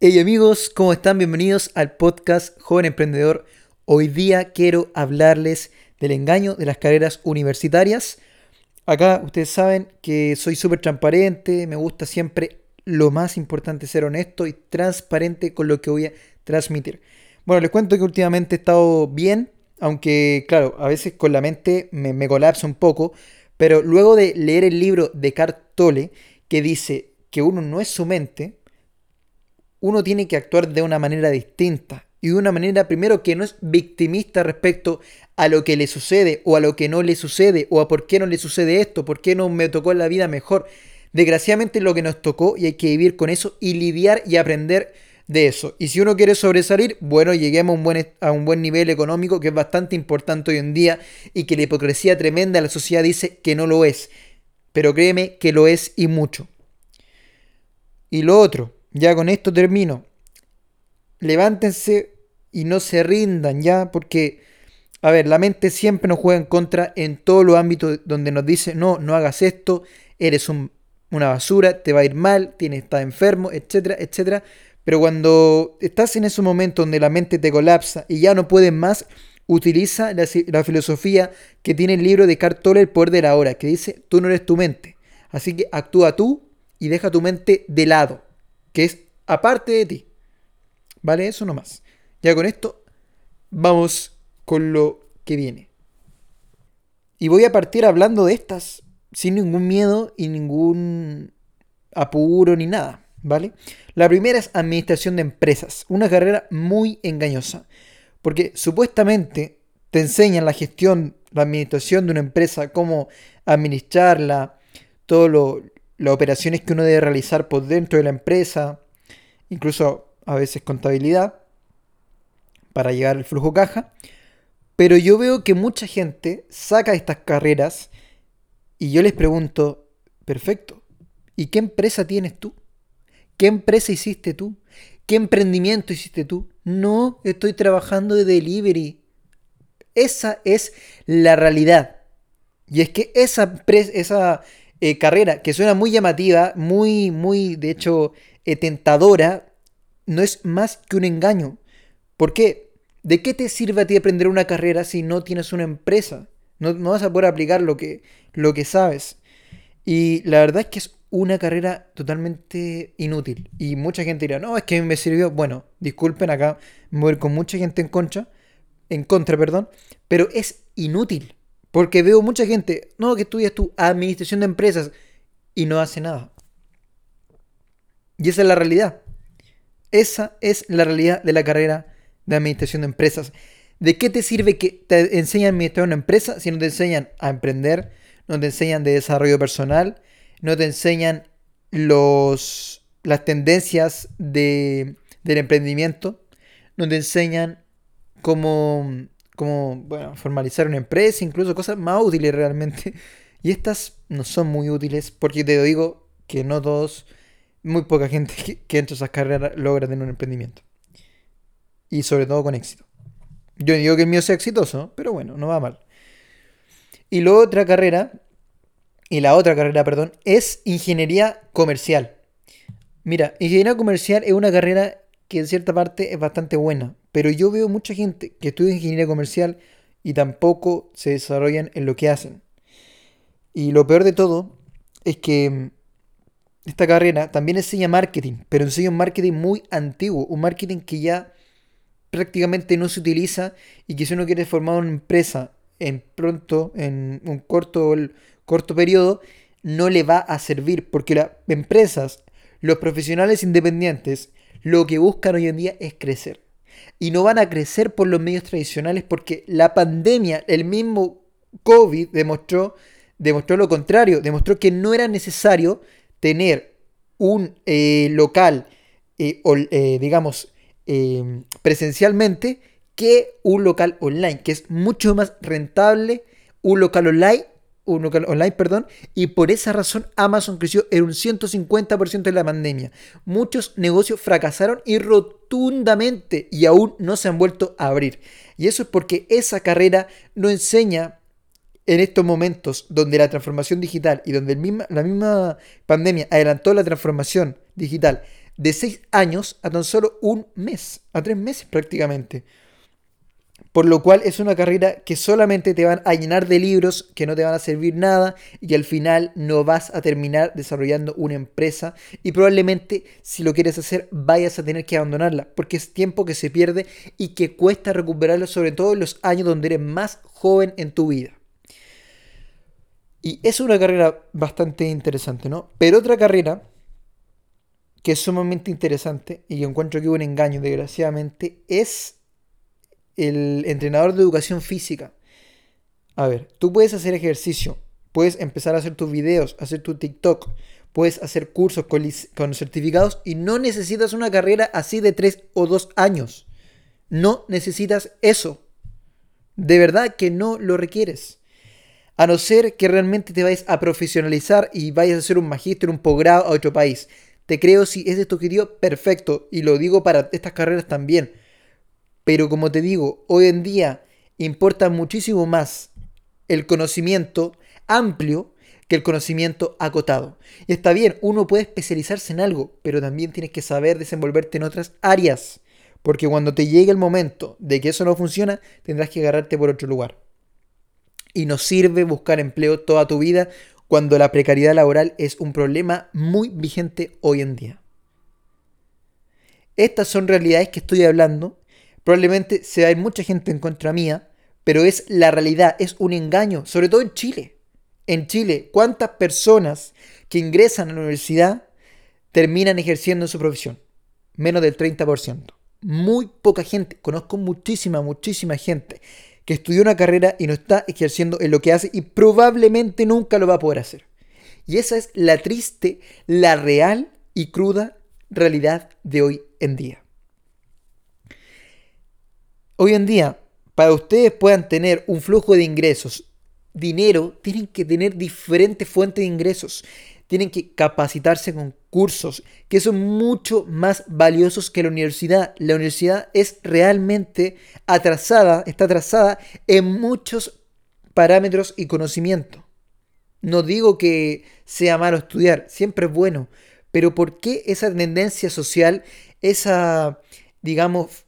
Hey amigos, ¿cómo están? Bienvenidos al podcast Joven Emprendedor. Hoy día quiero hablarles del engaño de las carreras universitarias. Acá ustedes saben que soy súper transparente, me gusta siempre lo más importante ser honesto y transparente con lo que voy a transmitir. Bueno, les cuento que últimamente he estado bien, aunque claro, a veces con la mente me, me colapsa un poco, pero luego de leer el libro de Cartole, que dice que uno no es su mente, uno tiene que actuar de una manera distinta. Y de una manera, primero, que no es victimista respecto a lo que le sucede o a lo que no le sucede o a por qué no le sucede esto, por qué no me tocó en la vida mejor. Desgraciadamente lo que nos tocó y hay que vivir con eso y lidiar y aprender de eso. Y si uno quiere sobresalir, bueno, lleguemos a un, buen, a un buen nivel económico que es bastante importante hoy en día y que la hipocresía tremenda de la sociedad dice que no lo es. Pero créeme que lo es y mucho. Y lo otro, ya con esto termino. Levántense y no se rindan ya, porque, a ver, la mente siempre nos juega en contra en todos los ámbitos donde nos dice, no, no hagas esto, eres una basura, te va a ir mal, tienes, estás enfermo, etcétera, etcétera. Pero cuando estás en ese momento donde la mente te colapsa y ya no puedes más, utiliza la, filosofía que tiene el libro de Cartola, El Poder de la Hora, que dice, tú no eres tu mente. Así que actúa tú y deja tu mente de lado que es aparte de ti. ¿Vale? Eso nomás. Ya con esto vamos con lo que viene. Y voy a partir hablando de estas sin ningún miedo y ningún apuro ni nada, ¿vale? La primera es administración de empresas, una carrera muy engañosa, porque supuestamente te enseñan la gestión, la administración de una empresa, cómo administrarla, todo lo, las operaciones que uno debe realizar por dentro de la empresa, incluso a veces contabilidad, para llegar al flujo caja. Pero yo veo que mucha gente saca estas carreras y yo les pregunto, perfecto, ¿y qué empresa tienes tú? ¿Qué empresa hiciste tú? ¿Qué emprendimiento hiciste tú? No, estoy trabajando de delivery. Esa es la realidad. Y es que esa, esa eh, carrera que suena muy llamativa, muy, muy, de hecho, eh, tentadora, no es más que un engaño. ¿Por qué? ¿De qué te sirve a ti aprender una carrera si no tienes una empresa? No, vas a poder aplicar lo que, lo que sabes. Y la verdad es que es una carrera totalmente inútil. Y mucha gente dirá, no, es que me sirvió. Bueno, disculpen acá, me voy con mucha gente en contra, en contra, perdón, pero es inútil. Porque veo mucha gente, no, que estudias tu administración de empresas y no hace nada. Y esa es la realidad. Esa es la realidad de la carrera de administración de empresas. ¿De qué te sirve que te enseñan a administrar una empresa si no te enseñan a emprender, no te enseñan de desarrollo personal, no te enseñan los, las tendencias de, del emprendimiento, no te enseñan cómo como, bueno, formalizar una empresa, incluso cosas más útiles realmente. Y estas no son muy útiles porque te digo que no todos, muy poca gente que, entra a esas carreras logra tener un emprendimiento. Y sobre todo con éxito. Yo digo que el mío sea exitoso, pero bueno, no va mal. Y la otra carrera, y la otra carrera, perdón, es ingeniería comercial. Mira, ingeniería comercial es una carrera que en cierta parte es bastante buena, pero yo veo mucha gente que estudia ingeniería comercial y tampoco se desarrollan en lo que hacen. Y lo peor de todo es que mm, esta carrera también enseña marketing, pero enseña un marketing muy antiguo, un marketing que ya prácticamente no se utiliza y que si uno quiere formar una empresa en pronto, en un corto, corto periodo, no le va a servir porque las empresas, los profesionales independientes, lo que buscan hoy en día es crecer y no van a crecer por los medios tradicionales porque la pandemia, el mismo COVID demostró, demostró lo contrario, demostró que no era necesario tener un eh, local, eh, eh, digamos, presencialmente que un local online, que es mucho más rentable un local online un online, perdón, y por esa razón Amazon creció en un 150% en la pandemia. Muchos negocios fracasaron y rotundamente y aún no se han vuelto a abrir. Y eso es porque esa carrera no enseña en estos momentos donde la transformación digital y donde la misma pandemia adelantó la transformación digital de 6 años a tan solo un mes, a 3 meses prácticamente. Por lo cual es una carrera que solamente te van a llenar de libros que no te van a servir nada y que al final no vas a terminar desarrollando una empresa y probablemente si lo quieres hacer vayas a tener que abandonarla porque es tiempo que se pierde y que cuesta recuperarlo sobre todo en los años donde eres más joven en tu vida. Y es una carrera bastante interesante, ¿no? Pero otra carrera que es sumamente interesante y yo encuentro que un engaño, desgraciadamente, es el entrenador de educación física. A ver, tú puedes hacer ejercicio, puedes empezar a hacer tus videos, hacer tu TikTok, puedes hacer cursos con, certificados y no necesitas una carrera así de tres o dos años. No necesitas eso. De verdad que no lo requieres. A no ser que realmente te vayas a profesionalizar y vayas a hacer un magíster, un posgrado a otro país. Te creo si es de tu objetivo, perfecto. Y lo digo para estas carreras también. Pero como te digo, hoy en día importa muchísimo más el conocimiento amplio que el conocimiento acotado. Y está bien, uno puede especializarse en algo, pero también tienes que saber desenvolverte en otras áreas. Porque cuando te llegue el momento de que eso no funciona, tendrás que agarrarte por otro lugar. Y no sirve buscar empleo toda tu vida cuando la precariedad laboral es un problema muy vigente hoy en día. Estas son realidades que estoy hablando Probablemente se va mucha gente en contra mía, pero es la realidad, es un engaño, sobre todo en Chile. En Chile, ¿cuántas personas que ingresan a la universidad terminan ejerciendo su profesión? Menos del 30%. Muy poca gente, conozco muchísima, muchísima gente que estudió una carrera y no está ejerciendo en lo que hace y probablemente nunca lo va a poder hacer. Y esa es la triste, la real y cruda realidad de hoy en día. Hoy en día, para ustedes puedan tener un flujo de ingresos, dinero, tienen que tener diferentes fuentes de ingresos. Tienen que capacitarse con cursos que son mucho más valiosos que la universidad. La universidad es realmente atrasada, está atrasada en muchos parámetros y conocimiento. No digo que sea malo estudiar, siempre es bueno, pero ¿por qué esa tendencia social, esa, digamos,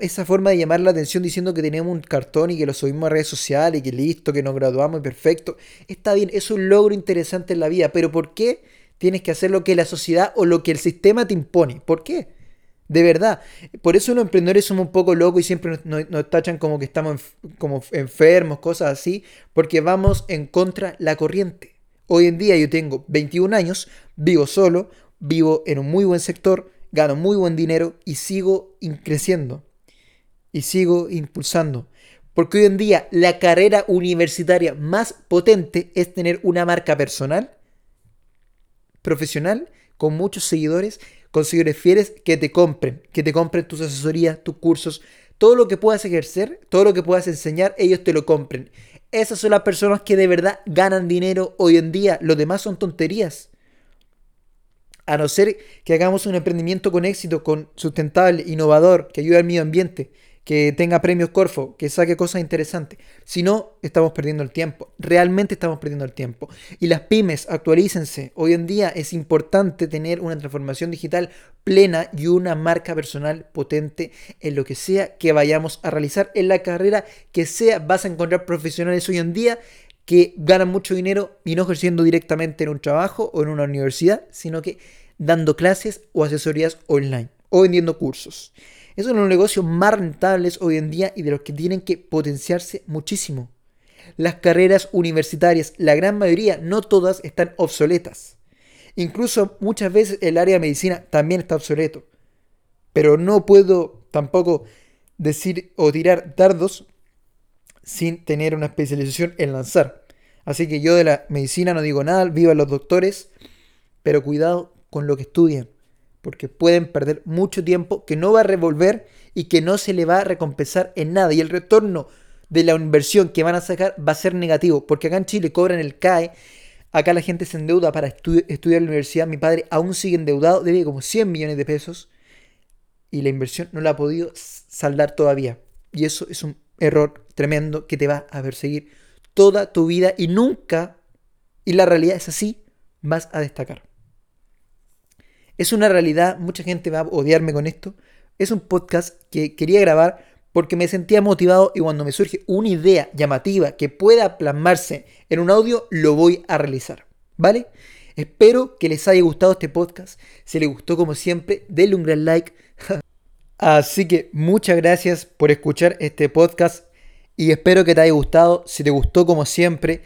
esa forma de llamar la atención diciendo que tenemos un cartón y que lo subimos a redes sociales y que listo, que nos graduamos y perfecto, está bien, es un logro interesante en la vida, pero ¿por qué tienes que hacer lo que la sociedad o lo que el sistema te impone? ¿Por qué? De verdad. Por eso los emprendedores somos un poco locos y siempre nos, tachan como que estamos como enfermos, cosas así, porque vamos en contra la corriente. Hoy en día yo tengo 21 años, vivo solo, vivo en un muy buen sector, gano muy buen dinero y sigo creciendo. Y sigo impulsando. Porque hoy en día la carrera universitaria más potente es tener una marca personal, profesional, con muchos seguidores, con seguidores fieles que te compren, que te compren tus asesorías, tus cursos, todo lo que puedas ejercer, todo lo que puedas enseñar, ellos te lo compren. Esas son las personas que de verdad ganan dinero hoy en día. Lo demás son tonterías a no ser que hagamos un emprendimiento con éxito, con sustentable, innovador, que ayude al medio ambiente, que tenga premios Corfo, que saque cosas interesantes. Si no, estamos perdiendo el tiempo. Realmente estamos perdiendo el tiempo. Y las pymes, actualícense. Hoy en día es importante tener una transformación digital plena y una marca personal potente en lo que sea que vayamos a realizar en la carrera que sea. Vas a encontrar profesionales hoy en día que ganan mucho dinero y no ejerciendo directamente en un trabajo o en una universidad, sino que dando clases o asesorías online o vendiendo cursos. Esos son los negocios más rentables hoy en día y de los que tienen que potenciarse muchísimo. Las carreras universitarias, la gran mayoría, no todas están obsoletas. Incluso muchas veces el área de medicina también está obsoleto. Pero no puedo tampoco decir o tirar dardos sin tener una especialización en lanzar. Así que yo de la medicina no digo nada, viva los doctores, pero cuidado con lo que estudian, porque pueden perder mucho tiempo que no va a revolver y que no se le va a recompensar en nada. Y el retorno de la inversión que van a sacar va a ser negativo, porque acá en Chile cobran el CAE, acá la gente se endeuda para estudiar en la universidad, mi padre aún sigue endeudado, debe como 100 millones de pesos, y la inversión no la ha podido saldar todavía. Y eso es un error tremendo que te va a perseguir toda tu vida y nunca, y la realidad es así, vas a destacar. Es una realidad, mucha gente va a odiarme con esto. Es un podcast que quería grabar porque me sentía motivado y cuando me surge una idea llamativa que pueda plasmarse en un audio, lo voy a realizar. ¿Vale? Espero que les haya gustado este podcast. Si les gustó como siempre, denle un gran like. Así que muchas gracias por escuchar este podcast y espero que te haya gustado. Si te gustó como siempre,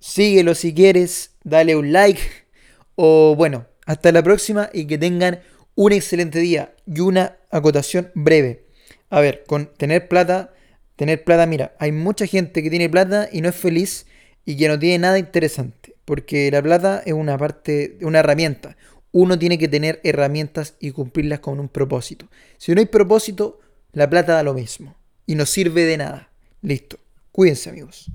síguelo si quieres, dale un like o bueno, hasta la próxima y que tengan un excelente día y una acotación breve. A ver, con tener plata, tener plata, mira, hay mucha gente que tiene plata y no es feliz y que no tiene nada interesante, porque la plata es una parte, una herramienta. Uno tiene que tener herramientas y cumplirlas con un propósito. Si no hay propósito, la plata da lo mismo y no sirve de nada. Listo. Cuídense amigos.